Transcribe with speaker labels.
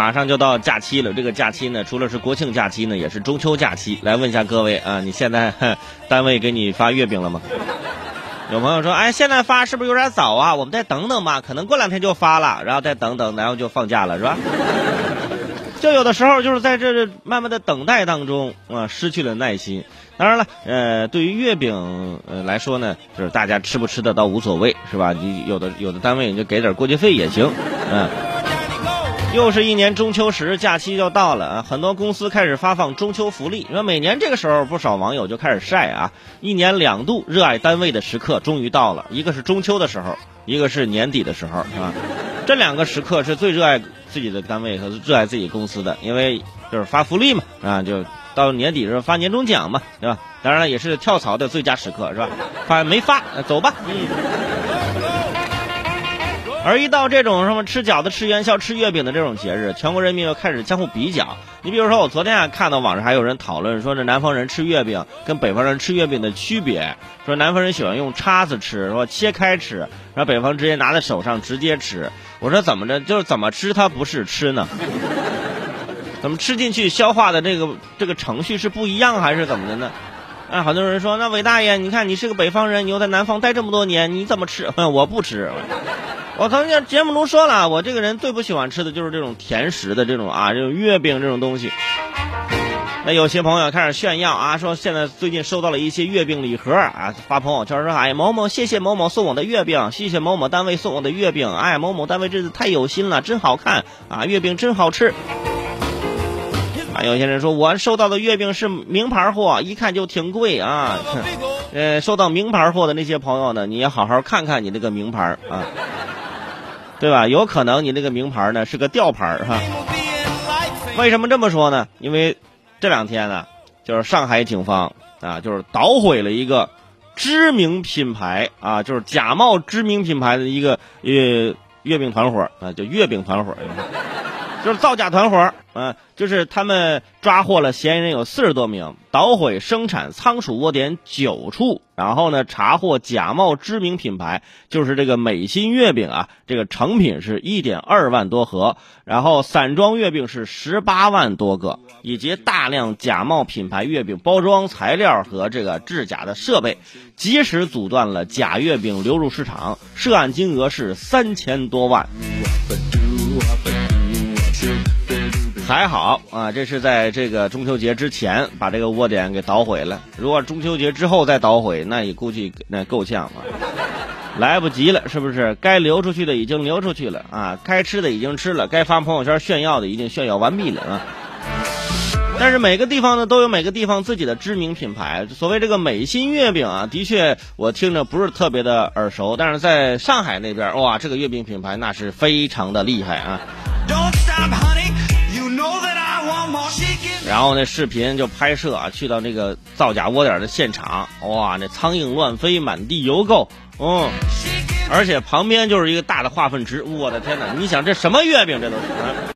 Speaker 1: 马上就到假期了，这个假期呢，除了是国庆假期呢，也是中秋假期。来问一下各位啊，你现在 单位给你发月饼了吗？有朋友说，哎，现在发是不是有点早啊？我们再等等吧，可能过两天就发了，然后再等等，然后就放假了，是吧？就有的时候就是在这慢慢的等待当中啊，失去了耐心。当然了，呃，对于月饼呃来说呢，就是大家吃不吃的倒无所谓，是吧？你有的有的单位你就给点过节费也行，嗯。又是一年中秋时，假期就到了啊！很多公司开始发放中秋福利。说每年这个时候，不少网友就开始晒啊，一年两度热爱单位的时刻终于到了，一个是中秋的时候，一个是年底的时候，是吧？这两个时刻是最热爱自己的单位和热爱自己公司的，因为就是发福利嘛，啊，就到年底的时候发年终奖嘛，对吧？当然了，也是跳槽的最佳时刻，是吧？发没发，走吧，嗯。而一到这种什么吃饺子、吃元宵、吃月饼的这种节日，全国人民又开始相互比较。你比如说，我昨天还看到网上还有人讨论说，这南方人吃月饼跟北方人吃月饼的区别。说南方人喜欢用叉子吃，说切开吃，然后北方直接拿在手上直接吃。我说怎么着，就是怎么吃它不是吃呢？怎么吃进去消化的这个这个程序是不一样还是怎么的呢？啊，很多人说，那伟大爷，你看你是个北方人，你又在南方待这么多年，你怎么吃？我不吃。我曾经节目中说了，我这个人最不喜欢吃的就是这种甜食的这种啊，这种月饼这种东西。那有些朋友开始炫耀啊，说现在最近收到了一些月饼礼盒啊，发朋友圈说，哎，某某谢谢某某送我的月饼，谢谢某某单位送我的月饼，哎，某某单位这次太有心了，真好看啊，月饼真好吃。啊，有些人说我收到的月饼是名牌货，一看就挺贵啊。呃，收到名牌货的那些朋友呢，你也好好看看你那个名牌啊。对吧？有可能你那个名牌呢是个吊牌哈。为什么这么说呢？因为这两天呢，就是上海警方啊，就是捣毁了一个知名品牌啊，就是假冒知名品牌的一个呃月饼团伙啊，就月饼团伙。就是造假团伙嗯，就是他们抓获了嫌疑人有四十多名，捣毁生产仓储窝点九处，然后呢查获假冒知名品牌，就是这个美心月饼啊，这个成品是一点二万多盒，然后散装月饼是十八万多个，以及大量假冒品牌月饼包装材料和这个制假的设备，及时阻断了假月饼流入市场，涉案金额是三千多万。还好啊，这是在这个中秋节之前把这个窝点给捣毁了。如果中秋节之后再捣毁，那也估计那够呛啊，来不及了，是不是？该流出去的已经流出去了啊，该吃的已经吃了，该发朋友圈炫耀的已经炫耀完毕了啊。但是每个地方呢都有每个地方自己的知名品牌。所谓这个美心月饼啊，的确我听着不是特别的耳熟，但是在上海那边哇，这个月饼品牌那是非常的厉害啊。然后那视频就拍摄啊，去到那个造假窝点的现场，哇，那苍蝇乱飞，满地油垢，嗯，而且旁边就是一个大的化粪池，我的天哪！你想这什么月饼？这都是。